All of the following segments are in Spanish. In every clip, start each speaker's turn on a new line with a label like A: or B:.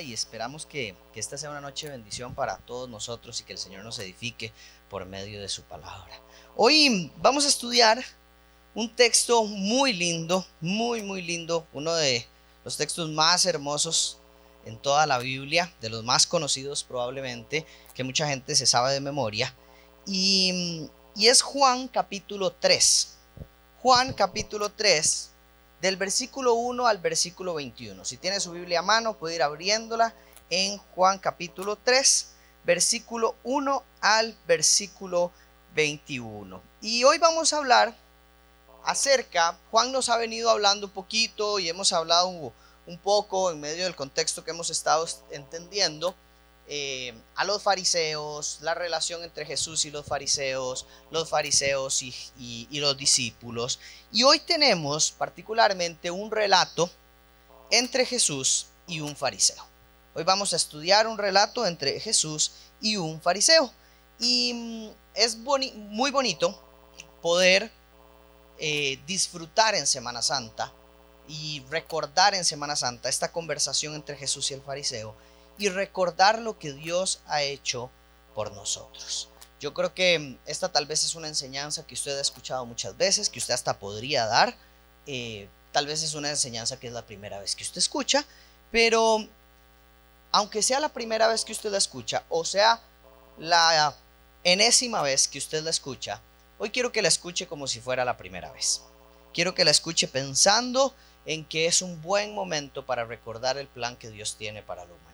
A: y esperamos que, esta sea una noche de bendición para todos nosotros y que el Señor nos edifique por medio de su palabra. Hoy vamos a estudiar un texto muy lindo, muy, muy lindo, uno de los textos más hermosos en toda la Biblia, de los más conocidos probablemente, que mucha gente se sabe de memoria, y, y es Juan capítulo 3. Juan capítulo 3, del versículo 1 al versículo 21. Si tiene su Biblia a mano, puede ir abriéndola en Juan capítulo 3, versículo 1 al versículo 21. Y hoy vamos a hablar acerca, Juan nos ha venido hablando un poquito y hemos hablado un poco en medio del contexto que hemos estado entendiendo eh, a los fariseos, la relación entre Jesús y los fariseos, los fariseos y, los discípulos. Y hoy tenemos particularmente un relato entre Jesús y un fariseo. Hoy vamos a estudiar un relato entre Jesús y un fariseo. Y mm, es muy bonito poder eh, disfrutar en Semana Santa y recordar en Semana Santa esta conversación entre Jesús y el fariseo y recordar lo que Dios ha hecho por nosotros. Yo creo que esta tal vez es una enseñanza que usted ha escuchado muchas veces, que usted hasta podría dar. Eh, tal vez es una enseñanza que es la primera vez que usted escucha, pero aunque sea la primera vez que usted la escucha, o sea la enésima vez que usted la escucha, hoy quiero que la escuche como si fuera la primera vez. Quiero que la escuche pensando en que es un buen momento para recordar el plan que Dios tiene para la humanidad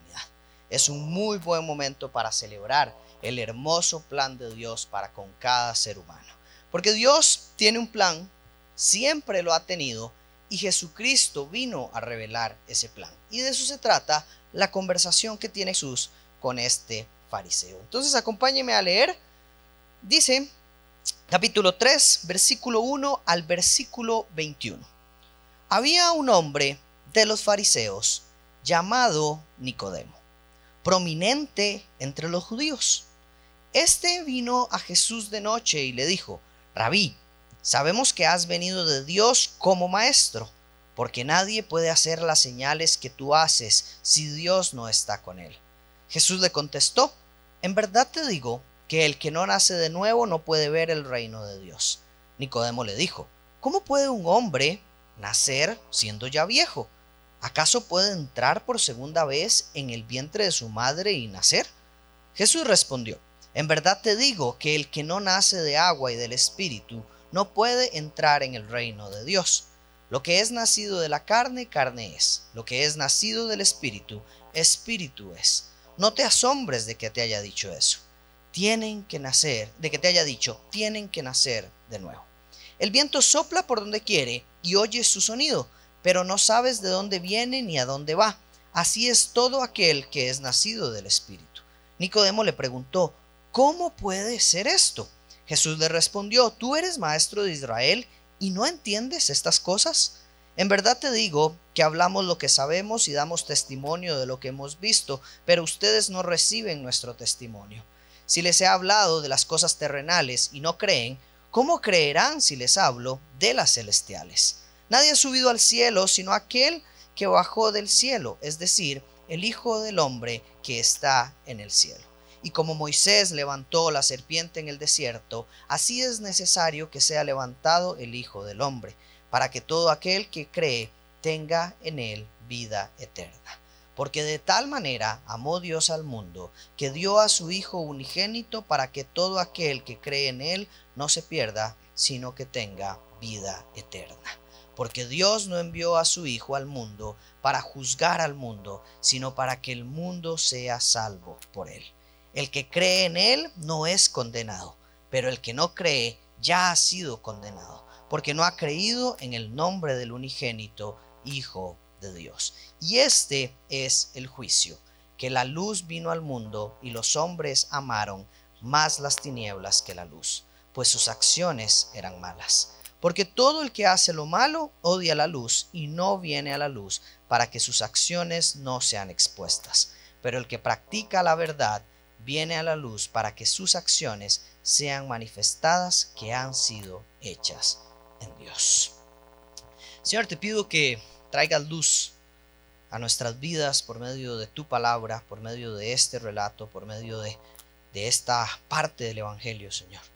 A: es un muy buen momento para celebrar el hermoso plan de Dios para con cada ser humano. Porque Dios tiene un plan, siempre lo ha tenido, y Jesucristo vino a revelar ese plan. Y de eso se trata la conversación que tiene Jesús con este fariseo. Entonces acompáñeme a leer. Dice capítulo 3, versículo 1 al versículo 21. Había un hombre de los fariseos llamado Nicodemo prominente entre los judíos. Este vino a Jesús de noche y le dijo, Rabí, sabemos que has venido de Dios como maestro, porque nadie puede hacer las señales que tú haces si Dios no está con él. Jesús le contestó, En verdad te digo que el que no nace de nuevo no puede ver el reino de Dios. Nicodemo le dijo, ¿cómo puede un hombre nacer siendo ya viejo? ¿Acaso puede entrar por segunda vez en el vientre de su madre y nacer? Jesús respondió, En verdad te digo que el que no nace de agua y del Espíritu no puede entrar en el reino de Dios. Lo que es nacido de la carne, carne es. Lo que es nacido del Espíritu, Espíritu es. No te asombres de que te haya dicho eso. Tienen que nacer, de que te haya dicho, tienen que nacer de nuevo. El viento sopla por donde quiere y oyes su sonido pero no sabes de dónde viene ni a dónde va. Así es todo aquel que es nacido del Espíritu. Nicodemo le preguntó, ¿cómo puede ser esto? Jesús le respondió, ¿tú eres maestro de Israel y no entiendes estas cosas? En verdad te digo que hablamos lo que sabemos y damos testimonio de lo que hemos visto, pero ustedes no reciben nuestro testimonio. Si les he hablado de las cosas terrenales y no creen, ¿cómo creerán si les hablo de las celestiales? Nadie ha subido al cielo sino aquel que bajó del cielo, es decir, el Hijo del Hombre que está en el cielo. Y como Moisés levantó la serpiente en el desierto, así es necesario que sea levantado el Hijo del Hombre, para que todo aquel que cree tenga en él vida eterna. Porque de tal manera amó Dios al mundo, que dio a su Hijo unigénito para que todo aquel que cree en él no se pierda, sino que tenga vida eterna porque Dios no envió a su Hijo al mundo para juzgar al mundo, sino para que el mundo sea salvo por él. El que cree en él no es condenado, pero el que no cree ya ha sido condenado, porque no ha creído en el nombre del unigénito Hijo de Dios. Y este es el juicio, que la luz vino al mundo y los hombres amaron más las tinieblas que la luz, pues sus acciones eran malas. Porque todo el que hace lo malo odia la luz y no viene a la luz para que sus acciones no sean expuestas. Pero el que practica la verdad viene a la luz para que sus acciones sean manifestadas que han sido hechas en Dios. Señor, te pido que traigas luz a nuestras vidas por medio de tu palabra, por medio de este relato, por medio de, de esta parte del Evangelio, Señor.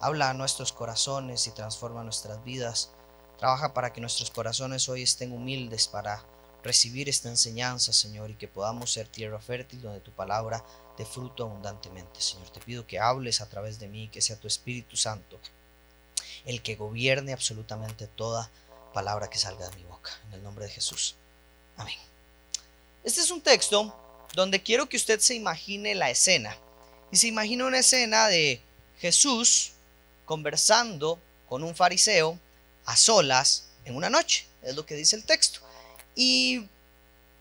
A: Habla a nuestros corazones y transforma nuestras vidas. Trabaja para que nuestros corazones hoy estén humildes para recibir esta enseñanza, Señor, y que podamos ser tierra fértil donde tu palabra dé fruto abundantemente. Señor, te pido que hables a través de mí, que sea tu Espíritu Santo el que gobierne absolutamente toda palabra que salga de mi boca. En el nombre de Jesús. Amén. Este es un texto donde quiero que usted se imagine la escena. Y se imagina una escena de Jesús conversando con un fariseo a solas en una noche. Es lo que dice el texto. Y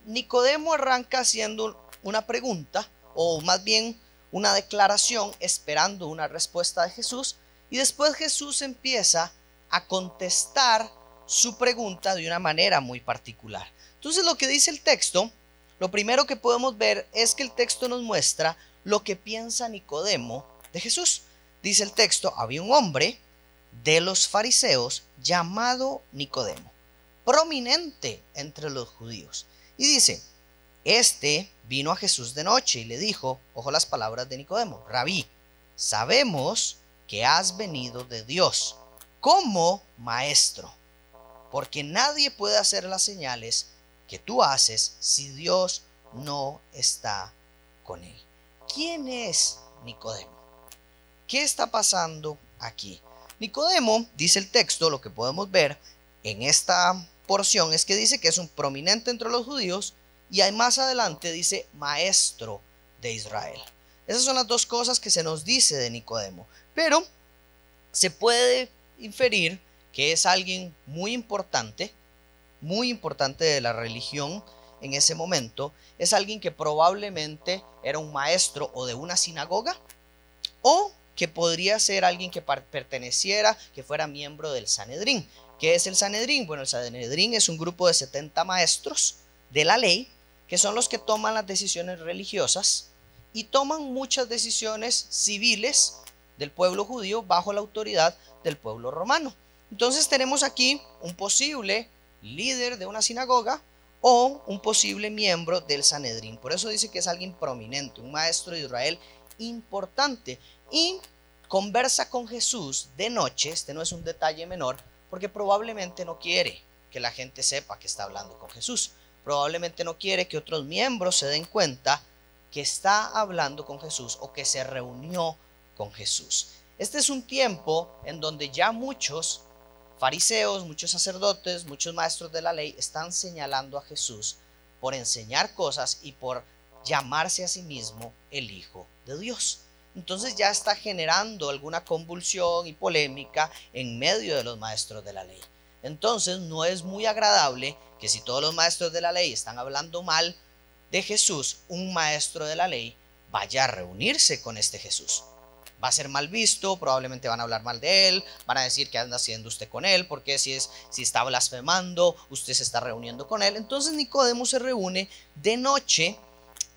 A: Nicodemo arranca haciendo una pregunta, o más bien una declaración, esperando una respuesta de Jesús. Y después Jesús empieza a contestar su pregunta de una manera muy particular. Entonces lo que dice el texto, lo primero que podemos ver es que el texto nos muestra lo que piensa Nicodemo de Jesús. Dice el texto, había un hombre de los fariseos llamado Nicodemo, prominente entre los judíos. Y dice, este vino a Jesús de noche y le dijo, ojo las palabras de Nicodemo, rabí, sabemos que has venido de Dios como maestro, porque nadie puede hacer las señales que tú haces si Dios no está con él. ¿Quién es Nicodemo? ¿Qué está pasando aquí? Nicodemo, dice el texto, lo que podemos ver en esta porción es que dice que es un prominente entre los judíos y más adelante dice maestro de Israel. Esas son las dos cosas que se nos dice de Nicodemo. Pero se puede inferir que es alguien muy importante, muy importante de la religión en ese momento. Es alguien que probablemente era un maestro o de una sinagoga o que podría ser alguien que perteneciera, que fuera miembro del Sanedrín. ¿Qué es el Sanedrín? Bueno, el Sanedrín es un grupo de 70 maestros de la ley que son los que toman las decisiones religiosas y toman muchas decisiones civiles del pueblo judío bajo la autoridad del pueblo romano. Entonces tenemos aquí un posible líder de una sinagoga o un posible miembro del Sanedrín. Por eso dice que es alguien prominente, un maestro de Israel importante. Y conversa con Jesús de noche, este no es un detalle menor, porque probablemente no quiere que la gente sepa que está hablando con Jesús. Probablemente no quiere que otros miembros se den cuenta que está hablando con Jesús o que se reunió con Jesús. Este es un tiempo en donde ya muchos fariseos, muchos sacerdotes, muchos maestros de la ley están señalando a Jesús por enseñar cosas y por llamarse a sí mismo el Hijo de Dios. Entonces ya está generando alguna convulsión y polémica en medio de los maestros de la ley. Entonces no es muy agradable que si todos los maestros de la ley están hablando mal de Jesús, un maestro de la ley vaya a reunirse con este Jesús va a ser mal visto, probablemente van a hablar mal de él, van a decir que anda haciendo usted con él, porque si es si está blasfemando, usted se está reuniendo con él. Entonces Nicodemo se reúne de noche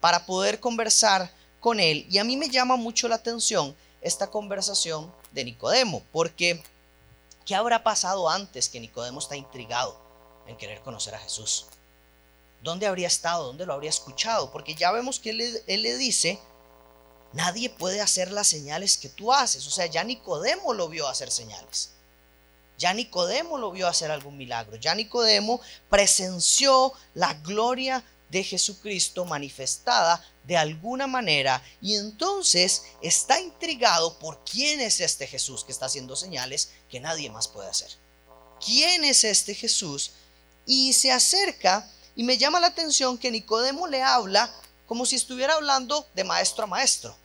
A: para poder conversar con él y a mí me llama mucho la atención esta conversación de Nicodemo, porque ¿qué habrá pasado antes que Nicodemo está intrigado en querer conocer a Jesús? ¿Dónde habría estado? ¿Dónde lo habría escuchado? Porque ya vemos que él, le dice Nadie puede hacer las señales que tú haces. O sea, ya Nicodemo lo vio hacer señales. Ya Nicodemo lo vio hacer algún milagro. Ya Nicodemo presenció la gloria de Jesucristo manifestada de alguna manera y entonces está intrigado por quién es este Jesús que está haciendo señales que nadie más puede hacer. ¿Quién es este Jesús? Y se acerca y me llama la atención que Nicodemo le habla como si estuviera hablando de maestro a maestro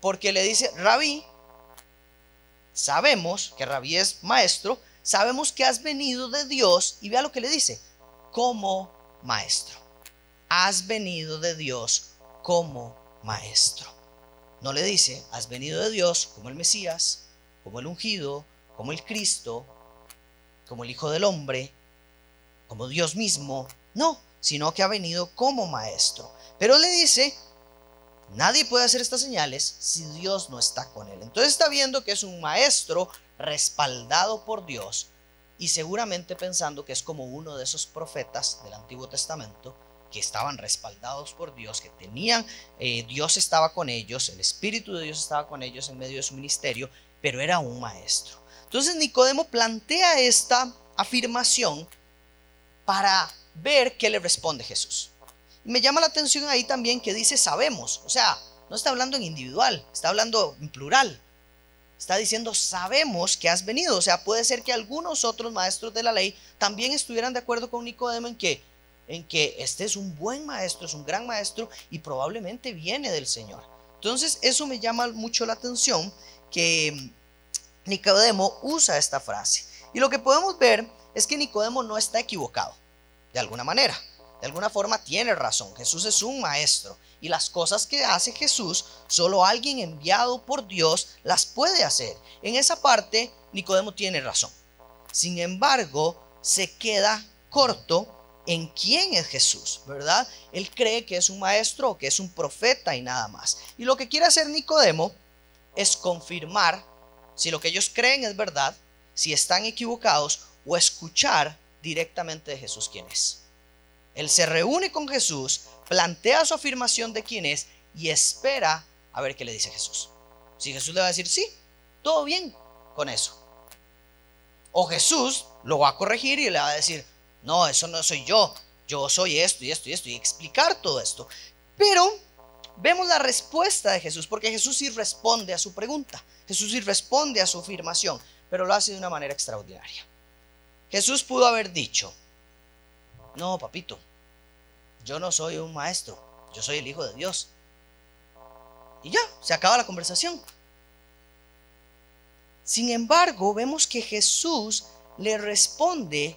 A: porque le dice, Rabí, sabemos que Rabí es maestro, sabemos que has venido de Dios, y vea lo que le dice, como maestro. Has venido de Dios como maestro. No le dice, has venido de Dios como el Mesías, como el ungido, como el Cristo, como el Hijo del Hombre, como Dios mismo. No, sino que ha venido como maestro. Pero le dice, Nadie puede hacer estas señales si Dios no está con él. Entonces está viendo que es un maestro respaldado por Dios y seguramente pensando que es como uno de esos profetas del Antiguo Testamento que estaban respaldados por Dios, que tenían, eh, Dios estaba con ellos, el Espíritu de Dios estaba con ellos en medio de su ministerio, pero era un maestro. Entonces Nicodemo plantea esta afirmación para ver qué le responde Jesús. Me llama la atención ahí también que dice sabemos, o sea, no está hablando en individual, está hablando en plural. Está diciendo, sabemos que has venido. O sea, puede ser que algunos otros maestros de la ley también estuvieran de acuerdo con Nicodemo en que, en que este es un buen maestro, es un gran maestro y probablemente viene del Señor. Entonces, eso me llama mucho la atención que Nicodemo usa esta frase. Y lo que podemos ver es que Nicodemo no está equivocado, de alguna manera. De alguna forma tiene razón. Jesús es un maestro y las cosas que hace Jesús, solo alguien enviado por Dios las puede hacer. En esa parte, Nicodemo tiene razón. Sin embargo, se queda corto en quién es Jesús, ¿verdad? Él cree que es un maestro o que es un profeta y nada más. Y lo que quiere hacer Nicodemo es confirmar si lo que ellos creen es verdad, si están equivocados o escuchar directamente de Jesús quién es. Él se reúne con Jesús, plantea su afirmación de quién es y espera a ver qué le dice Jesús. Si Jesús le va a decir, sí, todo bien con eso. O Jesús lo va a corregir y le va a decir, no, eso no soy yo, yo soy esto y esto y esto, y explicar todo esto. Pero vemos la respuesta de Jesús, porque Jesús sí responde a su pregunta, Jesús sí responde a su afirmación, pero lo hace de una manera extraordinaria. Jesús pudo haber dicho, no, papito, yo no soy un maestro, yo soy el Hijo de Dios. Y ya, se acaba la conversación. Sin embargo, vemos que Jesús le responde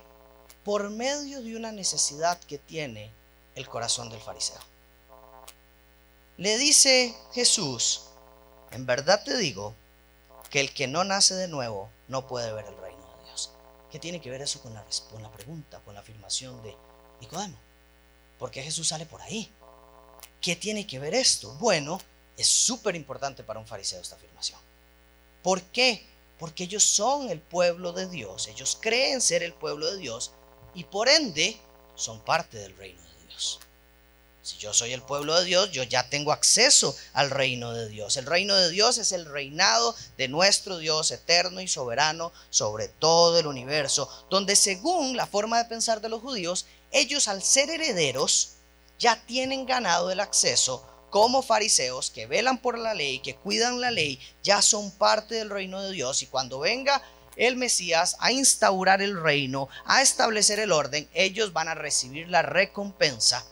A: por medio de una necesidad que tiene el corazón del fariseo. Le dice Jesús, en verdad te digo que el que no nace de nuevo no puede ver el reino de Dios. ¿Qué tiene que ver eso con la, con la pregunta, con la afirmación de Nicodemo? ¿Por qué Jesús sale por ahí? ¿Qué tiene que ver esto? Bueno, es súper importante para un fariseo esta afirmación. ¿Por qué? Porque ellos son el pueblo de Dios, ellos creen ser el pueblo de Dios y por ende son parte del reino de Dios. Si yo soy el pueblo de Dios, yo ya tengo acceso al reino de Dios. El reino de Dios es el reinado de nuestro Dios eterno y soberano sobre todo el universo, donde según la forma de pensar de los judíos, ellos al ser herederos ya tienen ganado el acceso como fariseos que velan por la ley, que cuidan la ley, ya son parte del reino de Dios y cuando venga el Mesías a instaurar el reino, a establecer el orden, ellos van a recibir la recompensa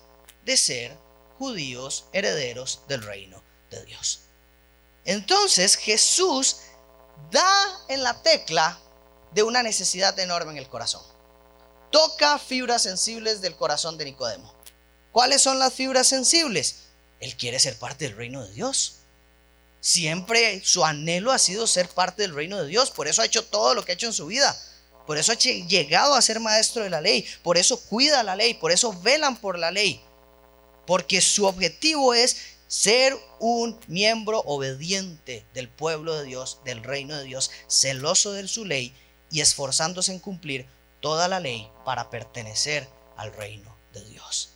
A: de ser judíos herederos del reino de Dios. Entonces Jesús da en la tecla de una necesidad enorme en el corazón. Toca fibras sensibles del corazón de Nicodemo. ¿Cuáles son las fibras sensibles? Él quiere ser parte del reino de Dios. Siempre su anhelo ha sido ser parte del reino de Dios. Por eso ha hecho todo lo que ha hecho en su vida. Por eso ha llegado a ser maestro de la ley. Por eso cuida la ley. Por eso velan por la ley porque su objetivo es ser un miembro obediente del pueblo de Dios, del reino de Dios, celoso de su ley y esforzándose en cumplir toda la ley para pertenecer al reino de Dios.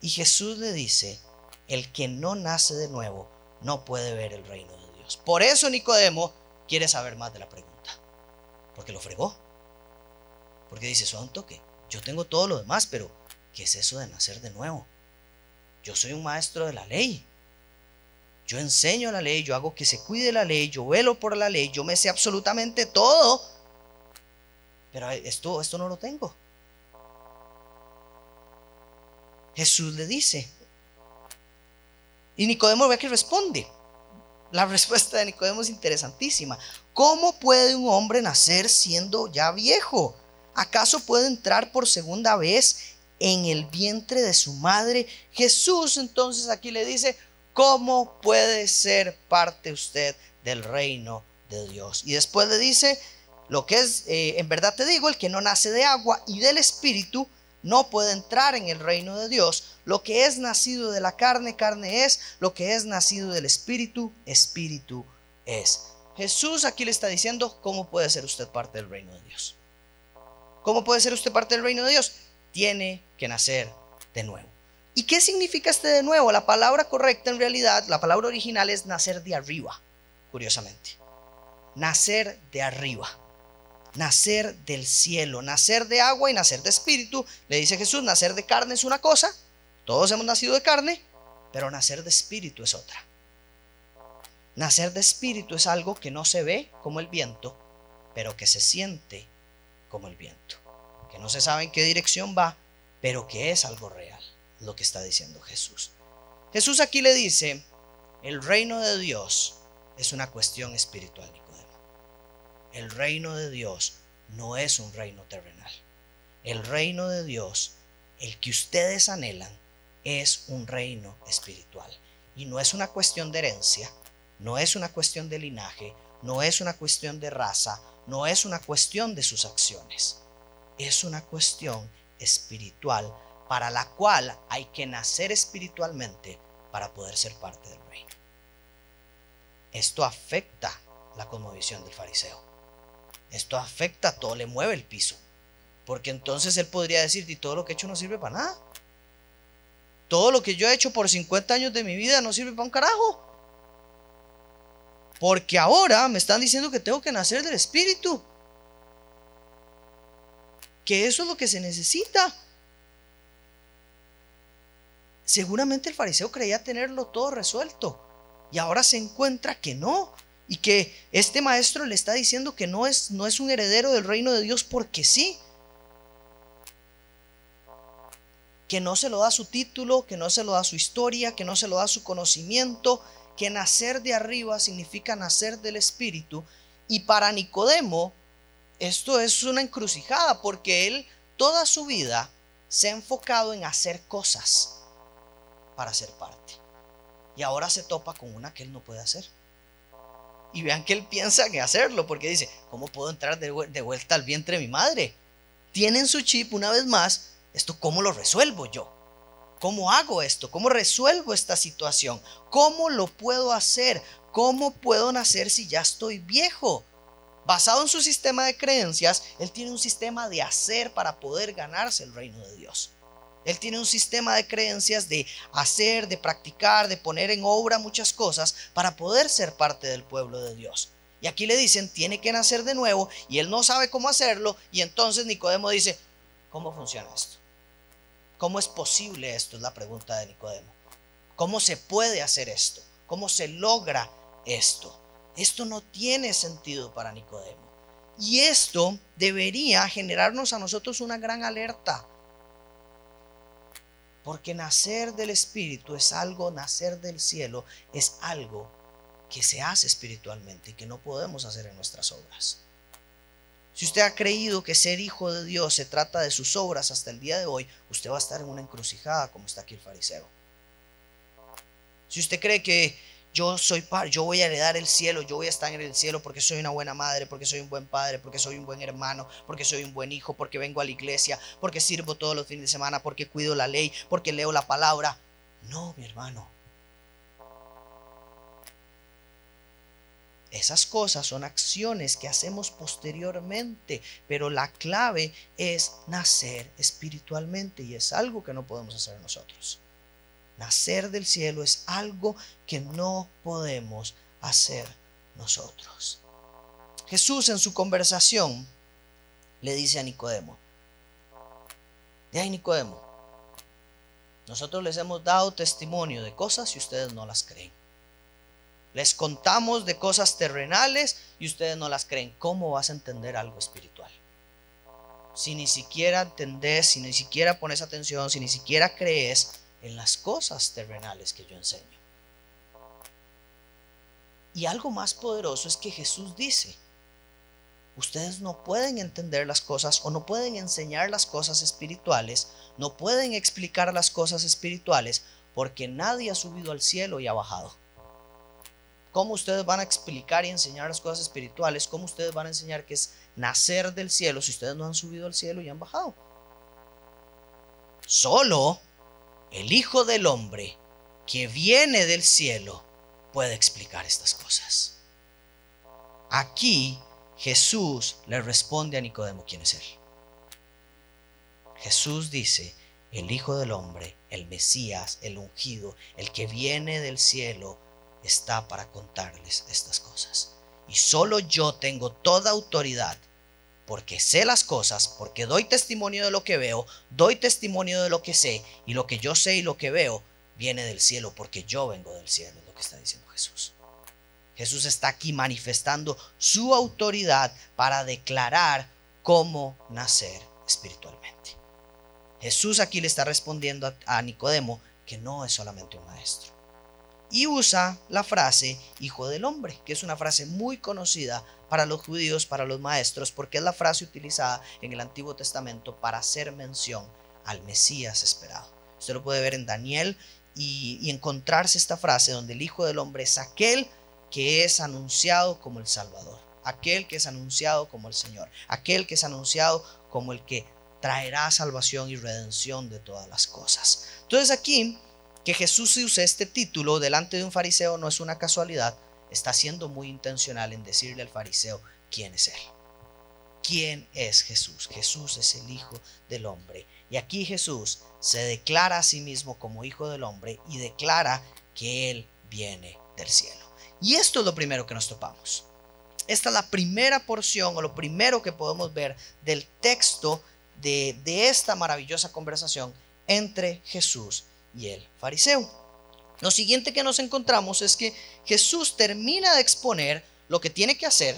A: Y Jesús le dice, el que no nace de nuevo no puede ver el reino de Dios. Por eso Nicodemo quiere saber más de la pregunta, porque lo fregó. Porque dice, son toque, yo tengo todo lo demás, pero ¿qué es eso de nacer de nuevo? Yo soy un maestro de la ley. Yo enseño la ley, yo hago que se cuide la ley, yo velo por la ley, yo me sé absolutamente todo. Pero esto, esto no lo tengo. Jesús le dice. Y Nicodemo ve que responde. La respuesta de Nicodemo es interesantísima. ¿Cómo puede un hombre nacer siendo ya viejo? ¿Acaso puede entrar por segunda vez en el vientre de su madre. Jesús entonces aquí le dice, ¿cómo puede ser parte usted del reino de Dios? Y después le dice, lo que es, eh, en verdad te digo, el que no nace de agua y del espíritu, no puede entrar en el reino de Dios. Lo que es nacido de la carne, carne es. Lo que es nacido del espíritu, espíritu es. Jesús aquí le está diciendo cómo puede ser usted parte del reino de Dios. ¿Cómo puede ser usted parte del reino de Dios? tiene que nacer de nuevo. ¿Y qué significa este de nuevo? La palabra correcta en realidad, la palabra original es nacer de arriba, curiosamente. Nacer de arriba. Nacer del cielo, nacer de agua y nacer de espíritu. Le dice Jesús, nacer de carne es una cosa, todos hemos nacido de carne, pero nacer de espíritu es otra. Nacer de espíritu es algo que no se ve como el viento, pero que se siente como el viento. Que no se sabe en qué dirección va, pero que es algo real lo que está diciendo Jesús. Jesús aquí le dice, el reino de Dios es una cuestión espiritual. El reino de Dios no es un reino terrenal. El reino de Dios, el que ustedes anhelan, es un reino espiritual. Y no es una cuestión de herencia, no es una cuestión de linaje, no es una cuestión de raza, no es una cuestión de sus acciones. Es una cuestión espiritual para la cual hay que nacer espiritualmente para poder ser parte del reino. Esto afecta la conmovisión del fariseo. Esto afecta todo, le mueve el piso. Porque entonces él podría decir, todo lo que he hecho no sirve para nada. Todo lo que yo he hecho por 50 años de mi vida no sirve para un carajo. Porque ahora me están diciendo que tengo que nacer del Espíritu. Que eso es lo que se necesita. Seguramente el fariseo creía tenerlo todo resuelto y ahora se encuentra que no y que este maestro le está diciendo que no es, no es un heredero del reino de Dios porque sí. Que no se lo da su título, que no se lo da su historia, que no se lo da su conocimiento, que nacer de arriba significa nacer del Espíritu. Y para Nicodemo, esto es una encrucijada porque él toda su vida se ha enfocado en hacer cosas para ser parte. Y ahora se topa con una que él no puede hacer. Y vean que él piensa en hacerlo, porque dice, ¿cómo puedo entrar de, vuelta al vientre de mi madre? Tienen su chip una vez más, esto cómo lo resuelvo yo. ¿Cómo hago esto? ¿Cómo resuelvo esta situación? ¿Cómo lo puedo hacer? ¿Cómo puedo nacer si ya estoy viejo? Basado en su sistema de creencias, él tiene un sistema de hacer para poder ganarse el reino de Dios. Él tiene un sistema de creencias de hacer, de practicar, de poner en obra muchas cosas para poder ser parte del pueblo de Dios. Y aquí le dicen, tiene que nacer de nuevo y él no sabe cómo hacerlo. Y entonces Nicodemo dice, ¿cómo funciona esto? ¿Cómo es posible esto? Es la pregunta de Nicodemo. ¿Cómo se puede hacer esto? ¿Cómo se logra esto? Esto no tiene sentido para Nicodemo. Y esto debería generarnos a nosotros una gran alerta porque nacer del Espíritu es algo, nacer del cielo es algo que se hace espiritualmente y que no podemos hacer en nuestras obras. Si usted ha creído que ser hijo de Dios se trata de sus obras hasta el día de hoy, usted va a estar en una encrucijada como está aquí el fariseo. Si usted cree que yo soy par, yo voy a heredar el cielo, yo voy a estar en el cielo porque soy una buena madre, porque soy un buen padre, porque soy un buen hermano, porque soy un buen hijo, porque vengo a la iglesia, porque sirvo todos los fines de semana, porque cuido la ley, porque leo la palabra. No, mi hermano. Esas cosas son acciones que hacemos posteriormente, pero la clave es nacer espiritualmente y es algo que no podemos hacer nosotros. Nacer del cielo es algo que no podemos hacer nosotros. Jesús en su conversación le dice a Nicodemo, de ahí Nicodemo, nosotros les hemos dado testimonio de cosas y ustedes no las creen. Les contamos de cosas terrenales y ustedes no las creen. ¿Cómo vas a entender algo espiritual? Si ni siquiera entendés, si ni siquiera pones atención, si ni siquiera crees, en las cosas terrenales que yo enseño. Y algo más poderoso es que Jesús dice, ustedes no pueden entender las cosas o no pueden enseñar las cosas espirituales, no pueden explicar las cosas espirituales porque nadie ha subido al cielo y ha bajado. ¿Cómo ustedes van a explicar y enseñar las cosas espirituales? ¿Cómo ustedes van a enseñar que es nacer del cielo si ustedes no han subido al cielo y han bajado? Solo el Hijo del Hombre, que viene del cielo, puede explicar estas cosas. Aquí Jesús le responde a Nicodemo quién es Él. Jesús dice, el Hijo del Hombre, el Mesías, el ungido, el que viene del cielo, está para contarles estas cosas. Y solo yo tengo toda autoridad, porque sé las cosas, porque doy testimonio de lo que veo, doy testimonio de lo que sé, y lo que yo sé y lo que veo viene del cielo, porque yo vengo del cielo, es lo que está diciendo Jesús. Jesús está aquí manifestando su autoridad para declarar cómo nacer espiritualmente. Jesús aquí le está respondiendo a Nicodemo que no es solamente un maestro. Y usa la frase hijo del hombre, que es una frase muy conocida para los judíos, para los maestros, porque es la frase utilizada en el Antiguo Testamento para hacer mención al Mesías esperado. Usted lo puede ver en Daniel y, encontrarse esta frase donde el Hijo del Hombre es aquel que es anunciado como el Salvador, aquel que es anunciado como el Señor, aquel que es anunciado como el que traerá salvación y redención de todas las cosas. Entonces aquí, que Jesús use este título delante de un fariseo no es una casualidad, está siendo muy intencional en decirle al fariseo quién es él. ¿Quién es Jesús? Jesús es el Hijo del Hombre. Y aquí Jesús se declara a sí mismo como Hijo del Hombre y declara que Él viene del cielo. Y esto es lo primero que nos topamos. Esta es la primera porción o lo primero que podemos ver del texto de, esta maravillosa conversación entre Jesús y el fariseo. Lo siguiente que nos encontramos es que Jesús termina de exponer lo que tiene que hacer,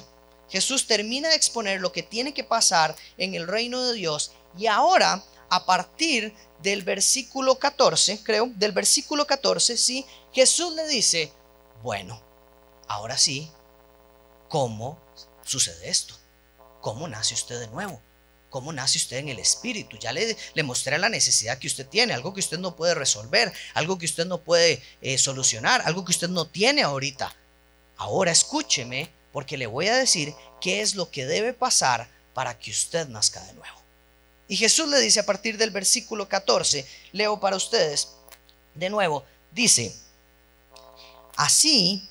A: Jesús termina de exponer lo que tiene que pasar en el reino de Dios y ahora a partir del versículo 14, creo, del versículo 14, sí, Jesús le dice, bueno, ahora sí, ¿cómo sucede esto? ¿Cómo nace usted de nuevo? Cómo nace usted en el espíritu. Ya le, le, mostré la necesidad que usted tiene, algo que usted no puede resolver, algo que usted no puede eh, solucionar, algo que usted no tiene ahorita. Ahora escúcheme porque le voy a decir qué es lo que debe pasar para que usted nazca de nuevo. Y Jesús le dice a partir del versículo 14, leo para ustedes de nuevo, dice, así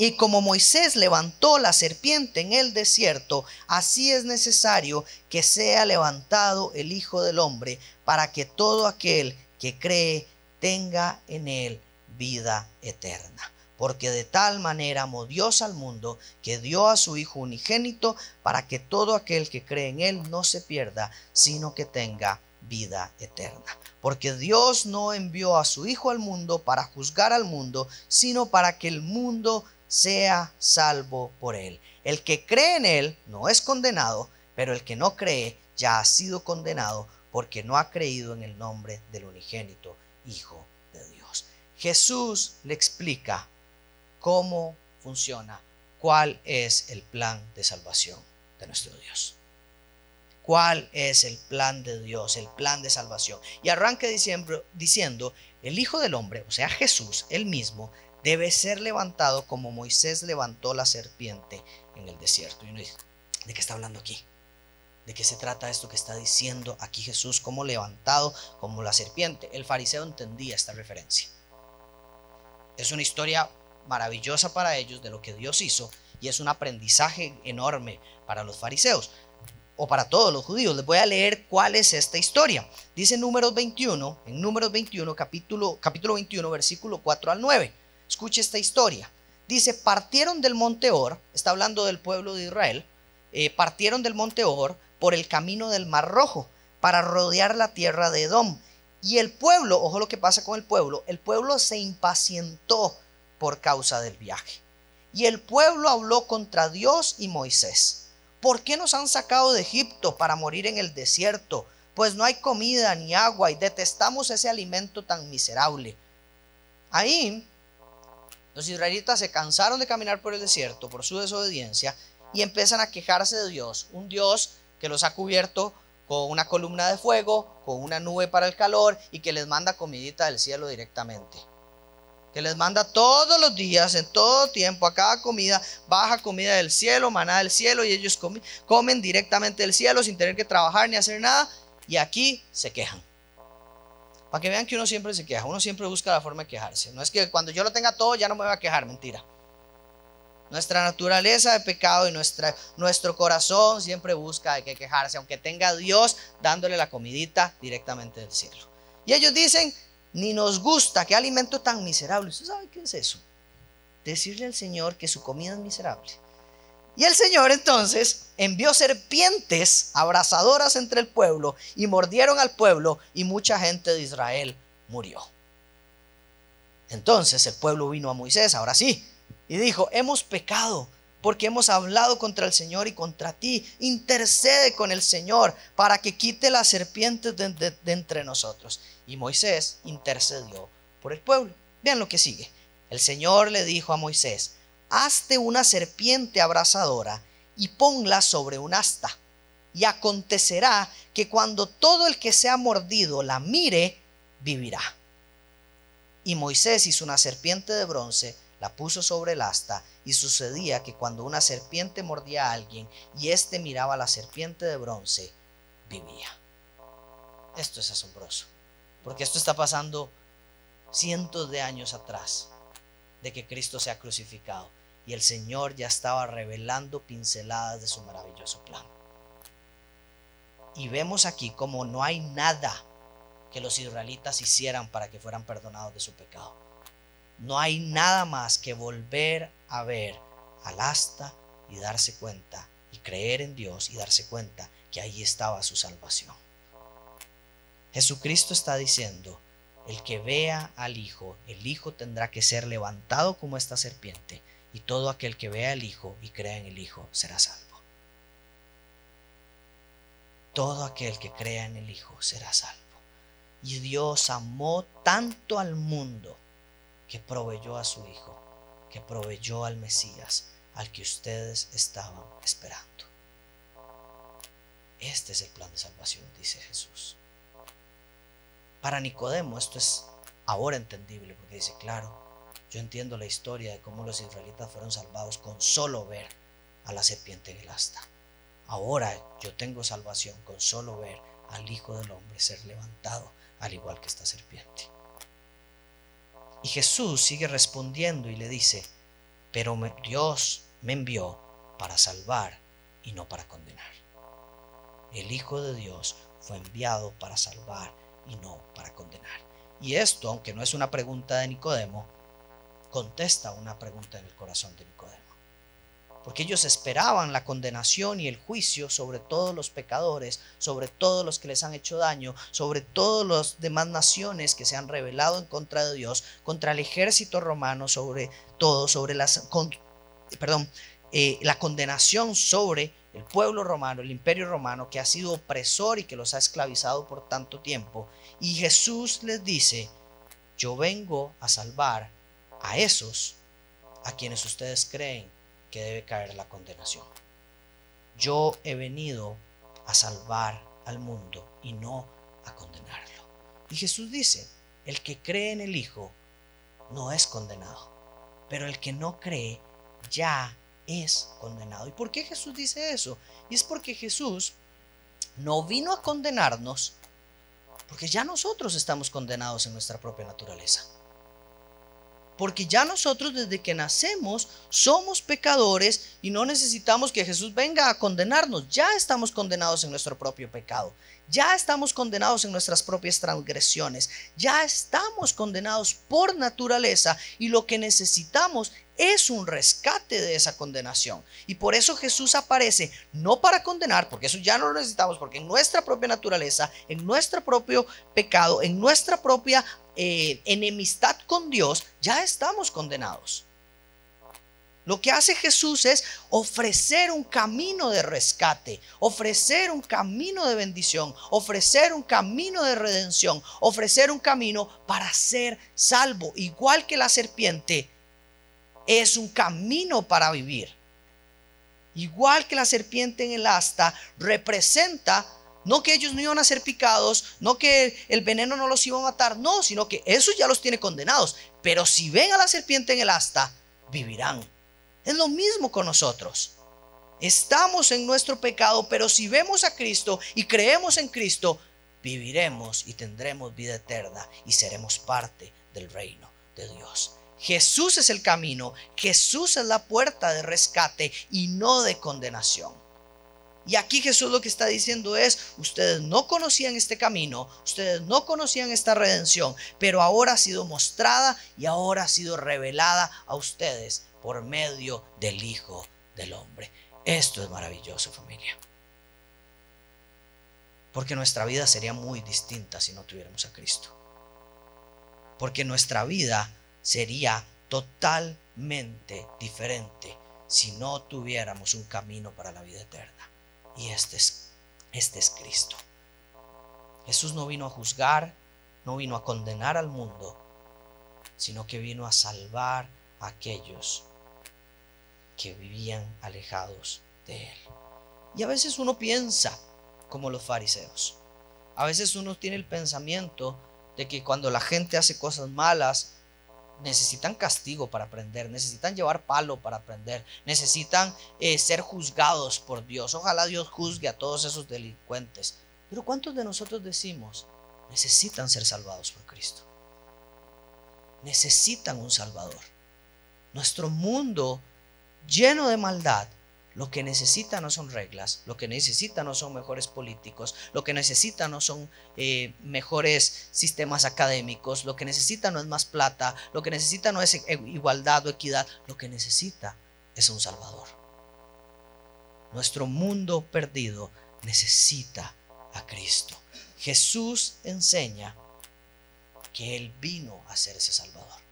A: y como Moisés levantó la serpiente en el desierto, así es necesario que sea levantado el Hijo del Hombre, para que todo aquel que cree tenga en él vida eterna. Porque de tal manera amó Dios al mundo que dio a su Hijo unigénito para que todo aquel que cree en él no se pierda, sino que tenga vida eterna. Porque Dios no envió a su Hijo al mundo para juzgar al mundo, sino para que el mundo sea salvo por él. El que cree en él no es condenado, pero el que no cree ya ha sido condenado porque no ha creído en el nombre del unigénito Hijo de Dios. Jesús le explica cómo funciona, cuál es el plan de salvación de nuestro Dios. ¿Cuál es el plan de Dios, el plan de salvación? Y arranca diciendo, el Hijo del Hombre, o sea Jesús, él mismo, debe ser levantado como Moisés levantó la serpiente en el desierto. Y uno dice, ¿de qué está hablando aquí? ¿De qué se trata esto que está diciendo aquí Jesús como levantado como la serpiente? El fariseo entendía esta referencia. Es una historia maravillosa para ellos de lo que Dios hizo y es un aprendizaje enorme para los fariseos o para todos los judíos. Les voy a leer cuál es esta historia. Dice Números 21, en Números 21, capítulo, capítulo 21, versículo 4 al 9. Escuche esta historia. Dice, partieron del monte Or, está hablando del pueblo de Israel, eh, partieron del monte Or por el camino del Mar Rojo para rodear la tierra de Edom. Y el pueblo, ojo lo que pasa con el pueblo, el pueblo se impacientó por causa del viaje. Y el pueblo habló contra Dios y Moisés. ¿Por qué nos han sacado de Egipto para morir en el desierto? Pues no hay comida ni agua y detestamos ese alimento tan miserable. Ahí los israelitas se cansaron de caminar por el desierto por su desobediencia y empiezan a quejarse de Dios, un Dios que los ha cubierto con una columna de fuego, con una nube para el calor y que les manda comidita del cielo directamente. Que les manda todos los días, en todo tiempo, a cada comida, baja comida del cielo, maná del cielo, y ellos comen directamente del cielo sin tener que trabajar ni hacer nada, y aquí se quejan. Para que vean que uno siempre se queja, uno siempre busca la forma de quejarse. No es que cuando yo lo tenga todo ya no me voy a quejar, mentira. Nuestra naturaleza de pecado y nuestro corazón siempre busca de que quejarse, aunque tenga a Dios dándole la comidita directamente del cielo. Y ellos dicen, ni nos gusta, qué alimento tan miserable. ¿Usted sabe qué es eso? Decirle al Señor que su comida es miserable. Y el Señor entonces envió serpientes abrasadoras entre el pueblo y mordieron al pueblo y mucha gente de Israel murió. Entonces el pueblo vino a Moisés, ahora sí, y dijo, hemos pecado porque hemos hablado contra el Señor y contra ti. Intercede con el Señor para que quite las serpientes de, entre nosotros. Y Moisés intercedió por el pueblo. Vean lo que sigue. El Señor le dijo a Moisés, hazte una serpiente abrasadora y ponla sobre un asta. Y acontecerá que cuando todo el que sea mordido la mire, vivirá. Y Moisés hizo una serpiente de bronce, la puso sobre el asta, y sucedía que cuando una serpiente mordía a alguien y éste miraba a la serpiente de bronce, vivía. Esto es asombroso, porque esto está pasando cientos de años atrás de que Cristo se ha crucificado y el Señor ya estaba revelando pinceladas de su maravilloso plan. Y vemos aquí como no hay nada que los israelitas hicieran para que fueran perdonados de su pecado. No hay nada más que volver a ver al asta y darse cuenta y creer en Dios y darse cuenta que ahí estaba su salvación. Jesucristo está diciendo, el que vea al Hijo, el Hijo tendrá que ser levantado como esta serpiente, y todo aquel que vea al Hijo y crea en el Hijo será salvo. Todo aquel que crea en el Hijo será salvo. Y Dios amó tanto al mundo que proveyó a su Hijo, que proveyó al Mesías, al que ustedes estaban esperando. Este es el plan de salvación, dice Jesús. Para Nicodemo esto es ahora entendible, porque dice, claro, yo entiendo la historia de cómo los israelitas fueron salvados con solo ver a la serpiente en el asta. Ahora yo tengo salvación con solo ver al Hijo del Hombre ser levantado al igual que esta serpiente. Y Jesús sigue respondiendo y le dice, pero Dios me envió para salvar y no para condenar. El Hijo de Dios fue enviado para salvar y no para condenar. Y esto, aunque no es una pregunta de Nicodemo, contesta una pregunta en el corazón de Nicodemo porque ellos esperaban la condenación y el juicio sobre todos los pecadores, sobre todos los que les han hecho daño, sobre todas las demás naciones que se han rebelado en contra de Dios, contra el ejército romano, sobre todo, sobre las, perdón, eh, la condenación sobre el pueblo romano, el imperio romano, que ha sido opresor y que los ha esclavizado por tanto tiempo. Y Jesús les dice, yo vengo a salvar a esos a quienes ustedes creen que debe caer la condenación. Yo he venido a salvar al mundo y no a condenarlo. Y Jesús dice, el que cree en el Hijo no es condenado, pero el que no cree ya es condenado. ¿Y por qué Jesús dice eso? Y es porque Jesús no vino a condenarnos, porque ya nosotros estamos condenados en nuestra propia naturaleza porque ya nosotros desde que nacemos somos pecadores y no necesitamos que Jesús venga a condenarnos. Ya estamos condenados en nuestro propio pecado. Ya estamos condenados en nuestras propias transgresiones. Ya estamos condenados por naturaleza y lo que necesitamos es un rescate de esa condenación. Y por eso Jesús aparece no para condenar, porque eso ya no lo necesitamos, porque en nuestra propia naturaleza, en nuestro propio pecado, en nuestra propia eh, enemistad con Dios, ya estamos condenados. Lo que hace Jesús es ofrecer un camino de rescate, ofrecer un camino de bendición, ofrecer un camino de redención, ofrecer un camino para ser salvo. Igual que la serpiente es un camino para vivir. Igual que la serpiente en el asta representa no que ellos no iban a ser picados, no que el veneno no los iba a matar, no, sino que eso ya los tiene condenados. Pero si ven a la serpiente en el asta, vivirán. Es lo mismo con nosotros. Estamos en nuestro pecado, pero si vemos a Cristo y creemos en Cristo, viviremos y tendremos vida eterna y seremos parte del reino de Dios. Jesús es el camino, Jesús es la puerta de rescate y no de condenación. Y aquí Jesús lo que está diciendo es, ustedes no conocían este camino, ustedes no conocían esta redención, pero ahora ha sido mostrada y ahora ha sido revelada a ustedes por medio del Hijo del Hombre. Esto es maravilloso familia. Porque nuestra vida sería muy distinta si no tuviéramos a Cristo. Porque nuestra vida sería totalmente diferente si no tuviéramos un camino para la vida eterna. Y este es, este es Cristo. Jesús no vino a juzgar, no vino a condenar al mundo, sino que vino a salvar a aquellos que vivían alejados de Él. Y a veces uno piensa como los fariseos. A veces uno tiene el pensamiento de que cuando la gente hace cosas malas, necesitan castigo para aprender, necesitan llevar palo para aprender, necesitan eh, ser juzgados por Dios. Ojalá Dios juzgue a todos esos delincuentes. Pero ¿cuántos de nosotros decimos, necesitan ser salvados por Cristo? Necesitan un Salvador. Nuestro mundo lleno de maldad lo que necesita no son reglas, lo que necesita no son mejores políticos, lo que necesita no son eh, mejores sistemas académicos, lo que necesita no es más plata, lo que necesita no es e, igualdad o equidad, lo que necesita es un Salvador. Nuestro mundo perdido necesita a Cristo. Jesús enseña que Él vino a ser ese Salvador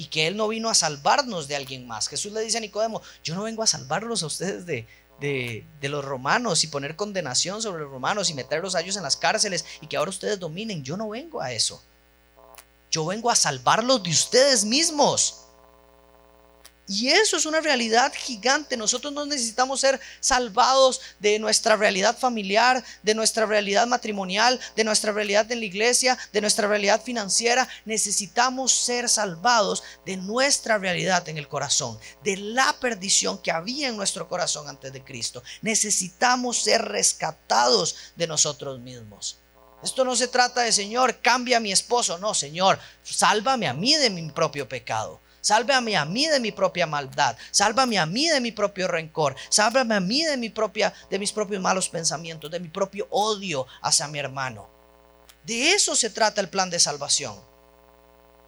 A: y que Él no vino a salvarnos de alguien más. Jesús le dice a Nicodemo, yo no vengo a salvarlos a ustedes de, de, los romanos y poner condenación sobre los romanos y meterlos a ellos en las cárceles y que ahora ustedes dominen. Yo no vengo a eso. Yo vengo a salvarlos de ustedes mismos. Y eso es una realidad gigante. Nosotros no necesitamos ser salvados de nuestra realidad familiar, de nuestra realidad matrimonial, de nuestra realidad en la iglesia, de nuestra realidad financiera. Necesitamos ser salvados de nuestra realidad en el corazón, de la perdición que había en nuestro corazón antes de Cristo. Necesitamos ser rescatados de nosotros mismos. Esto no se trata de, Señor, cambia a mi esposo. No, Señor, sálvame a mí de mi propio pecado. Sálvame a mí de mi propia maldad. Sálvame a mí de mi propio rencor. Sálvame a mí de, mi de mis propios malos pensamientos, de mi propio odio hacia mi hermano. De eso se trata el plan de salvación.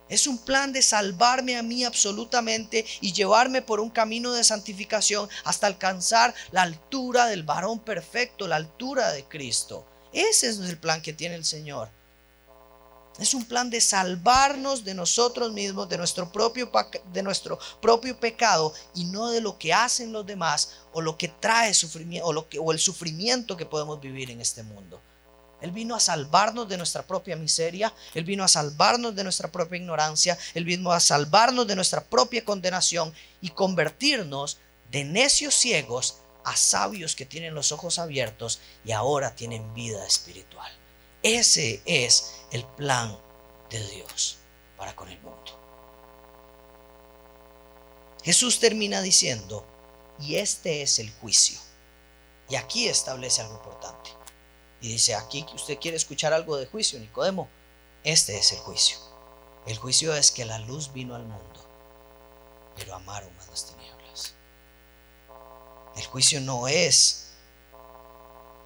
A: Es un plan de salvarme a mí absolutamente y llevarme por un camino de santificación hasta alcanzar la altura del varón perfecto, la altura de Cristo. Ese es el plan que tiene el Señor. Es un plan de salvarnos de nosotros mismos, de nuestro propio, de nuestro propio pecado y no de lo que hacen los demás o lo que trae sufrimiento o, lo que, o el sufrimiento que podemos vivir en este mundo. Él vino a salvarnos de nuestra propia miseria, Él vino a salvarnos de nuestra propia ignorancia, Él vino a salvarnos de nuestra propia condenación y convertirnos de necios ciegos a sabios que tienen los ojos abiertos y ahora tienen vida espiritual. Ese es el plan de Dios para con el mundo. Jesús termina diciendo, y este es el juicio. Y aquí establece algo importante. Y dice, aquí usted quiere escuchar algo de juicio, Nicodemo. Este es el juicio. El juicio es que la luz vino al mundo, pero amaron a las tinieblas. El juicio no es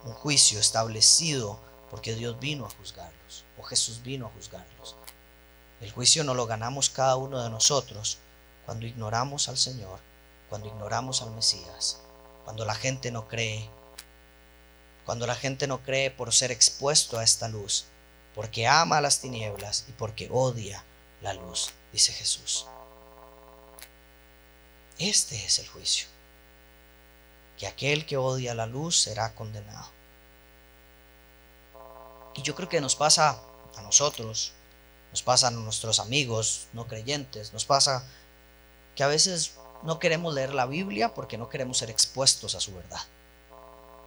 A: un juicio establecido porque Dios vino a juzgarlos, o Jesús vino a juzgarlos. El juicio no lo ganamos cada uno de nosotros cuando ignoramos al Señor, cuando ignoramos al Mesías, cuando la gente no cree, cuando la gente no cree por ser expuesto a esta luz, porque ama las tinieblas y porque odia la luz, dice Jesús. Este es el juicio, que aquel que odia la luz será condenado. Y yo creo que nos pasa a nosotros, nos pasa a nuestros amigos no creyentes, nos pasa que a veces no queremos leer la Biblia porque no queremos ser expuestos a su verdad.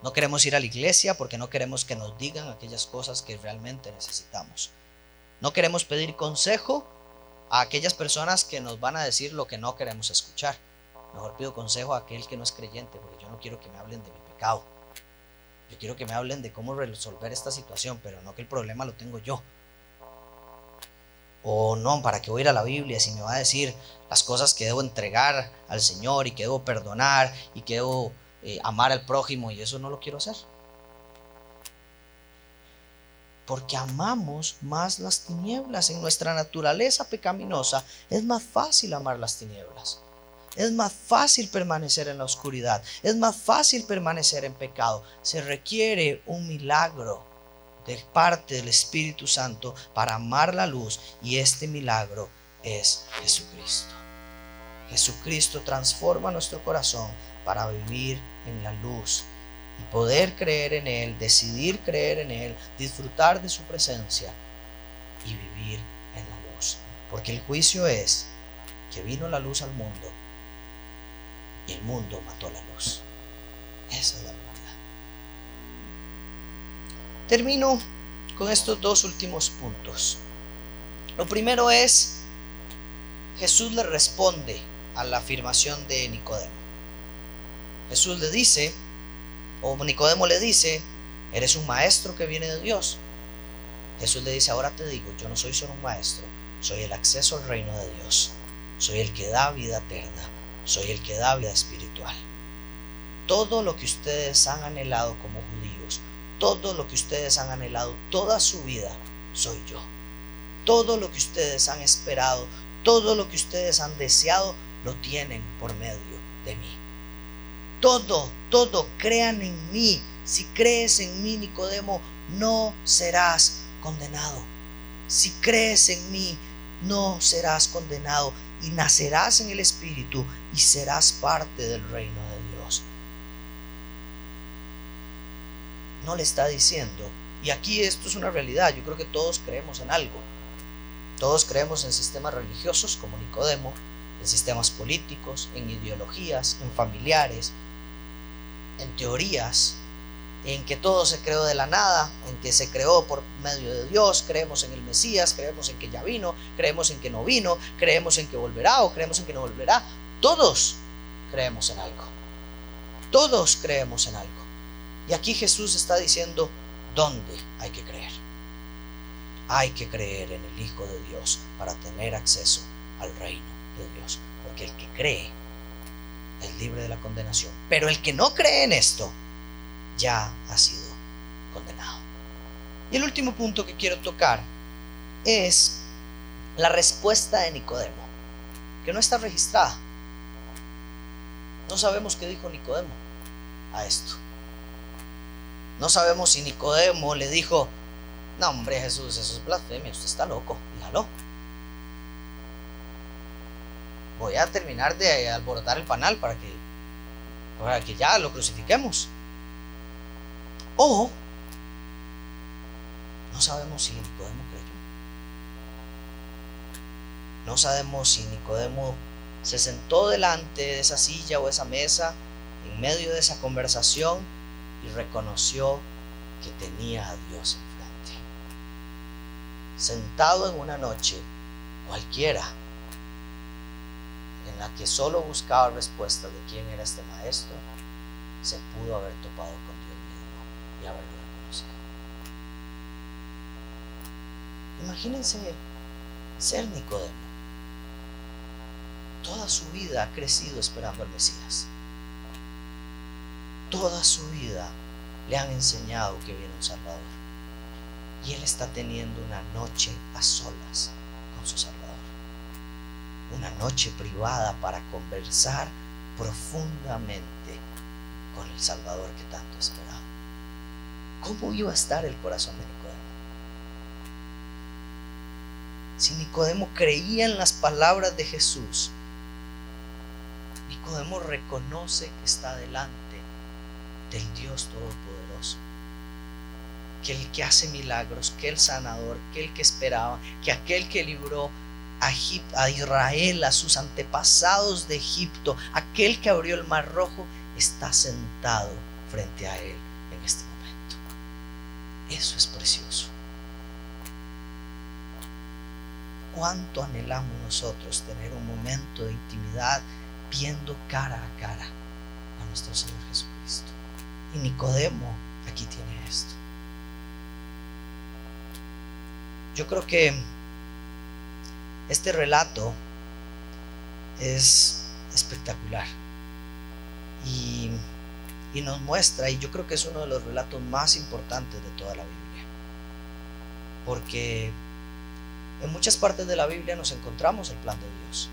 A: No queremos ir a la iglesia porque no queremos que nos digan aquellas cosas que realmente necesitamos. No queremos pedir consejo a aquellas personas que nos van a decir lo que no queremos escuchar. Mejor pido consejo a aquel que no es creyente porque yo no quiero que me hablen de mi pecado. Yo quiero que me hablen de cómo resolver esta situación, pero no que el problema lo tengo yo. O no, ¿para qué voy a ir a la Biblia si me va a decir las cosas que debo entregar al Señor y que debo perdonar y que debo eh, amar al prójimo y eso no lo quiero hacer. Porque amamos más las tinieblas. En nuestra naturaleza pecaminosa es más fácil amar las tinieblas. Es más fácil permanecer en la oscuridad. Es más fácil permanecer en pecado. Se requiere un milagro de parte del Espíritu Santo para amar la luz y este milagro es Jesucristo. Jesucristo transforma nuestro corazón para vivir en la luz y poder creer en Él, decidir creer en Él, disfrutar de su presencia y vivir en la luz. Porque el juicio es que vino la luz al mundo el mundo mató la luz. Esa es la verdad. Termino con estos dos últimos puntos. Lo primero es, Jesús le responde a la afirmación de Nicodemo. Jesús le dice, o Nicodemo le dice, eres un maestro que viene de Dios. Jesús le dice, ahora te digo, yo no soy solo un maestro, soy el acceso al reino de Dios, soy el que da vida eterna, soy el que da vida espiritual. Todo lo que ustedes han anhelado como judíos, todo lo que ustedes han anhelado toda su vida, soy yo. Todo lo que ustedes han esperado, todo lo que ustedes han deseado, lo tienen por medio de mí. Todo, todo, crean en mí. Si crees en mí, Nicodemo, no serás condenado. Si crees en mí, no serás condenado y nacerás en el Espíritu y serás parte del reino de Dios. No le está diciendo, y aquí esto es una realidad, yo creo que todos creemos en algo. Todos creemos en sistemas religiosos como Nicodemo, en sistemas políticos, en ideologías, en familiares, en teorías, en que todo se creó de la nada, en que se creó por medio de Dios, creemos en el Mesías, creemos en que ya vino, creemos en que no vino, creemos en que volverá o creemos en que no volverá. Todos creemos en algo. Todos creemos en algo. Y aquí Jesús está diciendo dónde hay que creer. Hay que creer en el Hijo de Dios para tener acceso al reino de Dios. Porque el que cree es libre de la condenación. Pero el que no cree en esto ya ha sido condenado. Y el último punto que quiero tocar es la respuesta de Nicodemo, que no está registrada. No sabemos qué dijo Nicodemo a esto. No sabemos si Nicodemo le dijo, no hombre Jesús, eso es blasfemia, usted está loco, dígalo voy a terminar de alborotar el panal para que, para que ya lo crucifiquemos. O no sabemos si Nicodemo creyó. No sabemos si Nicodemo se sentó delante de esa silla o esa mesa en medio de esa conversación y reconoció que tenía a Dios enfrente. Sentado en una noche cualquiera en la que solo buscaba respuestas de quién era este maestro, se pudo haber topado con y haberlo reconocido. Imagínense ser Nicodemo. Toda su vida ha crecido esperando al Mesías. Toda su vida le han enseñado que viene un Salvador. Y él está teniendo una noche a solas con su Salvador una noche privada para conversar profundamente con el Salvador que tanto esperaba. ¿Cómo iba a estar el corazón de Nicodemo? Si Nicodemo creía en las palabras de Jesús, Nicodemo reconoce que está delante del Dios Todopoderoso, que el que hace milagros, que el sanador, que el que esperaba, que aquel que libró a, Israel, a sus antepasados de Egipto, aquel que abrió el mar rojo, está sentado frente a él. Eso es precioso. ¿Cuánto anhelamos nosotros tener un momento de intimidad viendo cara a cara a nuestro Señor Jesucristo? Y Nicodemo aquí tiene esto. Yo creo que este relato es espectacular. Y y nos muestra, y yo creo que es uno de los relatos más importantes de toda la Biblia. Porque en muchas partes de la Biblia nos encontramos el plan de Dios.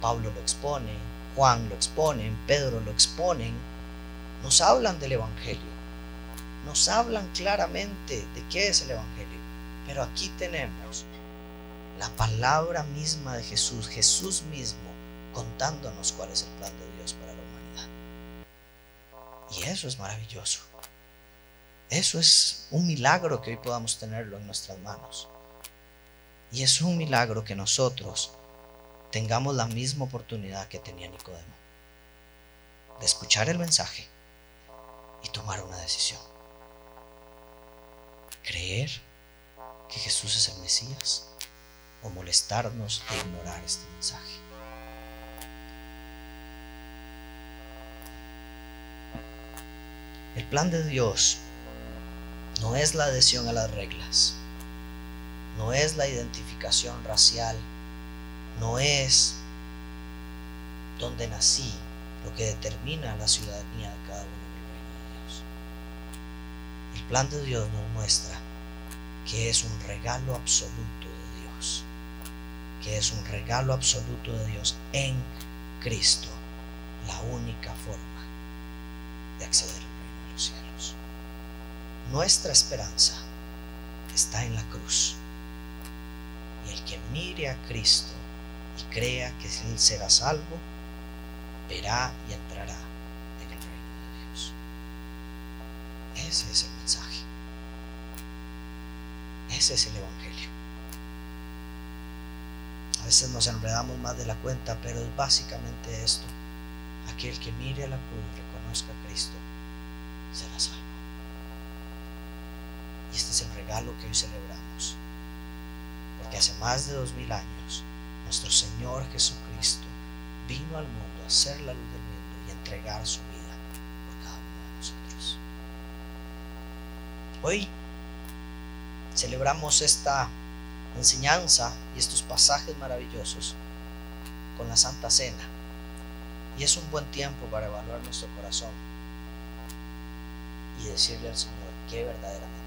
A: Pablo lo expone, Juan lo expone, Pedro lo exponen, nos hablan del Evangelio, nos hablan claramente de qué es el Evangelio. Pero aquí tenemos la palabra misma de Jesús, Jesús mismo contándonos cuál es el plan de Dios. Y eso es maravilloso. Eso es un milagro que hoy podamos tenerlo en nuestras manos. Y es un milagro que nosotros tengamos la misma oportunidad que tenía Nicodemo, de escuchar el mensaje y tomar una decisión. Creer que Jesús es el Mesías o molestarnos e ignorar este mensaje. El plan de Dios no es la adhesión a las reglas, no es la identificación racial, no es donde nací lo que determina la ciudadanía de cada uno en el reino de Dios. El plan de Dios nos muestra que es un regalo absoluto de Dios, que es un regalo absoluto de Dios en Cristo, la única forma de acceder al reino de los cielos. Nuestra esperanza está en la cruz el que mire a Cristo y crea que Él será salvo, verá y entrará en el reino de Dios. Ese es el mensaje. Ese es el Evangelio. A veces nos enredamos más de la cuenta, pero es básicamente esto. Aquel que mire a la cruz y reconozca a Cristo será salvo. Y este es el regalo que hoy celebramos que hace más de dos mil años nuestro Señor Jesucristo vino al mundo a ser la luz del mundo y entregar su vida por cada uno de nosotros. Hoy celebramos esta enseñanza y estos pasajes maravillosos con la Santa Cena. Y es un buen tiempo para evaluar nuestro corazón y decirle al Señor qué verdaderamente.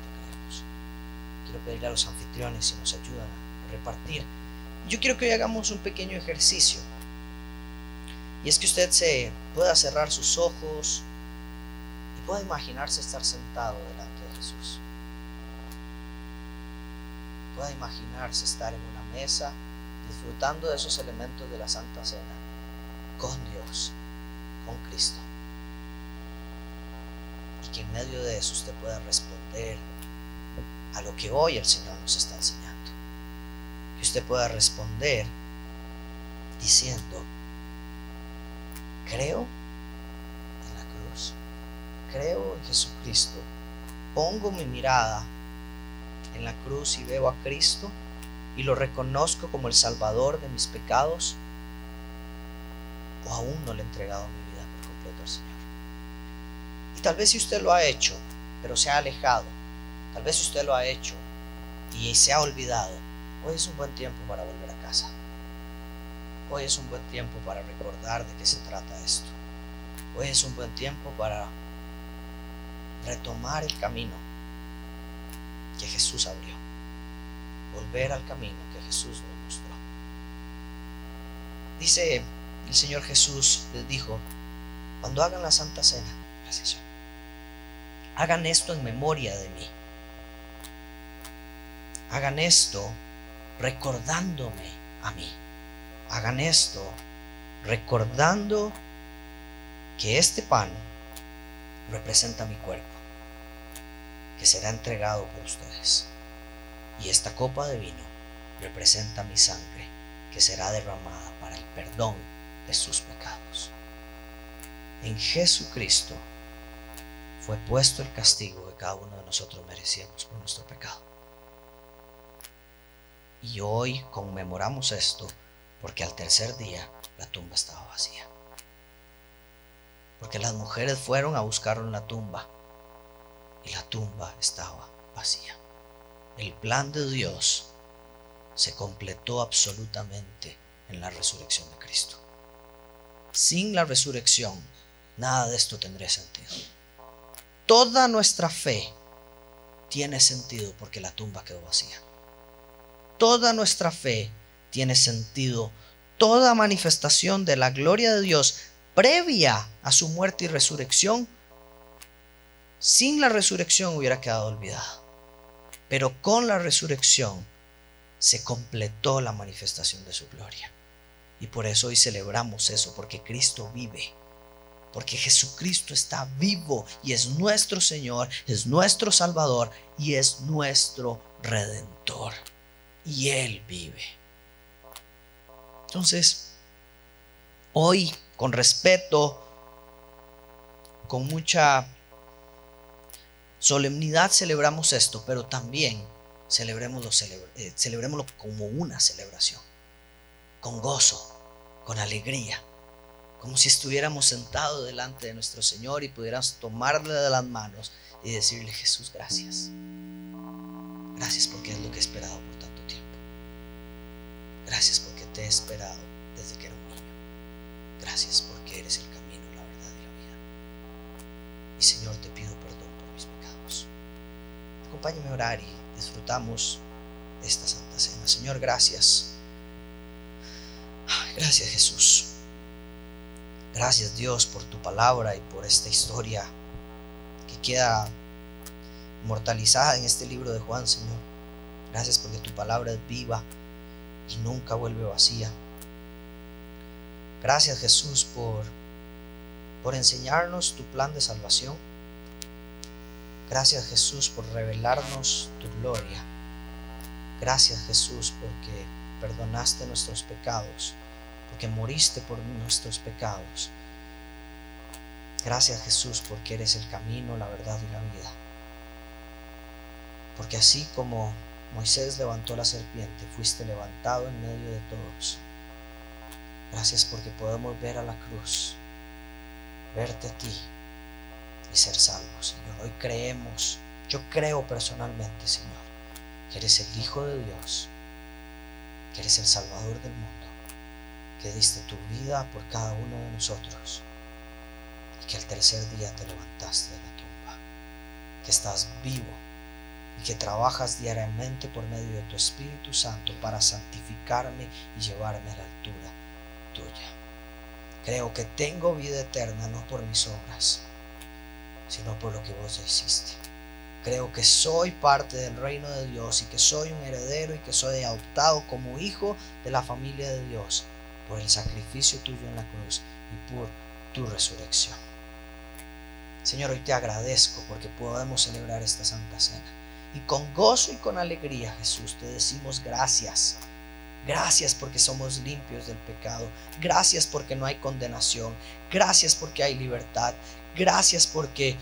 A: Quiero pedirle a los anfitriones si nos ayudan a repartir. Yo quiero que hoy hagamos un pequeño ejercicio. Y es que usted se pueda cerrar sus ojos y pueda imaginarse estar sentado delante de Jesús. Pueda imaginarse estar en una mesa disfrutando de esos elementos de la Santa Cena con Dios, con Cristo. Y que en medio de eso usted pueda responder a lo que hoy el Señor nos está enseñando usted pueda responder diciendo, creo en la cruz, creo en Jesucristo, pongo mi mirada en la cruz y veo a Cristo y lo reconozco como el Salvador de mis pecados, o aún no le he entregado mi vida por completo al Señor. Y tal vez si usted lo ha hecho, pero se ha alejado, tal vez usted lo ha hecho y se ha olvidado, Hoy es un buen tiempo para volver a casa. Hoy es un buen tiempo para recordar de qué se trata esto. Hoy es un buen tiempo para retomar el camino que Jesús abrió. Volver al camino que Jesús nos mostró. Dice el Señor Jesús, les dijo, cuando hagan la Santa Cena, hagan esto en memoria de mí. Hagan esto recordándome a mí. Hagan esto recordando que este pan representa mi cuerpo, que será entregado por ustedes. Y esta copa de vino representa mi sangre, que será derramada para el perdón de sus pecados. En Jesucristo fue puesto el castigo que cada uno de nosotros merecíamos por nuestro pecado. Y hoy conmemoramos esto porque al tercer día la tumba estaba vacía. Porque las mujeres fueron a buscar la tumba y la tumba estaba vacía. El plan de Dios se completó absolutamente en la resurrección de Cristo. Sin la resurrección nada de esto tendría sentido. Toda nuestra fe tiene sentido porque la tumba quedó vacía. Toda nuestra fe tiene sentido. Toda manifestación de la gloria de Dios previa a su muerte y resurrección, sin la resurrección hubiera quedado olvidada. Pero con la resurrección se completó la manifestación de su gloria. Y por eso hoy celebramos eso, porque Cristo vive. Porque Jesucristo está vivo y es nuestro Señor, es nuestro Salvador y es nuestro Redentor. Y Él vive. Entonces, hoy, con respeto, con mucha solemnidad celebramos esto, pero también celebremoslo, eh, celebrémoslo como una celebración, con gozo, con alegría como si estuviéramos sentados delante de nuestro Señor y pudiéramos tomarle de las manos y decirle, Jesús, gracias. Gracias porque es lo que he esperado por tiempo. Gracias porque te he esperado desde que era un niño. Gracias porque eres el camino, la verdad y la vida. Y Señor, te pido perdón por mis pecados. Acompáñame a orar y disfrutamos esta Santa Cena. Señor, gracias. Gracias Jesús. Gracias Dios por tu palabra y por esta historia que queda inmortalizada en este libro de Juan, Señor. Gracias porque tu palabra es viva y nunca vuelve vacía. Gracias Jesús por, por enseñarnos tu plan de salvación. Gracias Jesús por revelarnos tu gloria. Gracias Jesús porque perdonaste nuestros pecados porque moriste por nuestros pecados. Gracias Jesús porque eres el camino, la verdad y la vida. Porque así como Moisés levantó la serpiente, fuiste levantado en medio de todos. Gracias porque podemos ver a la cruz, verte a ti y ser salvos, Señor. Hoy creemos, yo creo personalmente, Señor, que eres el Hijo de Dios, que eres el Salvador del mundo que diste tu vida por cada uno de nosotros y que el tercer día te levantaste de la tumba, que estás vivo y que trabajas diariamente por medio de tu Espíritu Santo para santificarme y llevarme a la altura tuya. Creo que tengo vida eterna no por mis obras, sino por lo que vos ya hiciste. Creo que soy parte del reino de Dios y que soy un heredero y que soy adoptado como hijo de la familia de Dios por el sacrificio tuyo en la cruz y por tu resurrección. Señor, hoy te agradezco porque podemos celebrar esta Santa Cena. Y con gozo y con alegría, Jesús, te decimos gracias. Gracias porque somos limpios del pecado. Gracias porque no hay condenación. Gracias porque hay libertad. Gracias porque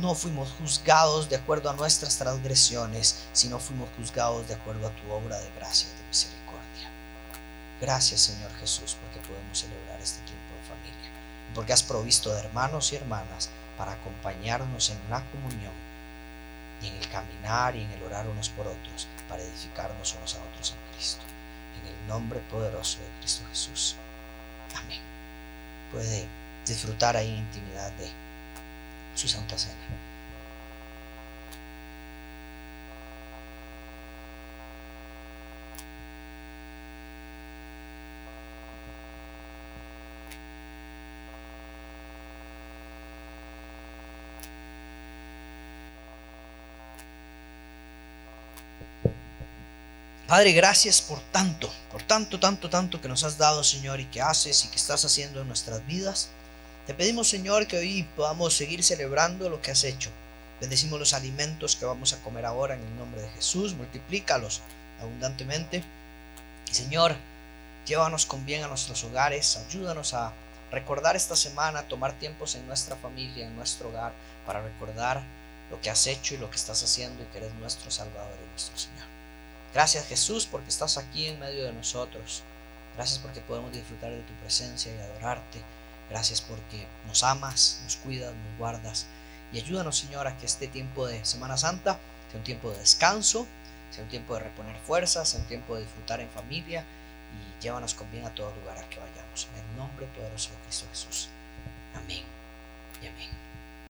A: no fuimos juzgados de acuerdo a nuestras transgresiones, sino fuimos juzgados de acuerdo a tu obra de gracia y de misericordia. Gracias Señor Jesús porque podemos celebrar este tiempo de familia, porque has provisto de hermanos y hermanas para acompañarnos en la comunión y en el caminar y en el orar unos por otros, para edificarnos unos a otros en Cristo. En el nombre poderoso de Cristo Jesús. Amén. Puede disfrutar ahí intimidad de su Santa Cena. Padre, gracias por tanto, por tanto, tanto, tanto que nos has dado, Señor, y que haces y que estás haciendo en nuestras vidas. Te pedimos, Señor, que hoy podamos seguir celebrando lo que has hecho. Bendecimos los alimentos que vamos a comer ahora en el nombre de Jesús. Multiplícalos abundantemente. Y, Señor, llévanos con bien a nuestros hogares. Ayúdanos a recordar esta semana, tomar tiempos en nuestra familia, en nuestro hogar, para recordar lo que has hecho y lo que estás haciendo y que eres nuestro Salvador y nuestro Señor. Gracias Jesús porque estás aquí en medio de nosotros. Gracias porque podemos disfrutar de tu presencia y adorarte. Gracias porque nos amas, nos cuidas, nos guardas. Y ayúdanos Señor a que este tiempo de Semana Santa sea un tiempo de descanso, sea un tiempo de reponer fuerzas, sea un tiempo de disfrutar en familia y llévanos con bien a todo lugar al que vayamos. En el nombre poderoso de Cristo Jesús. Amén y amén.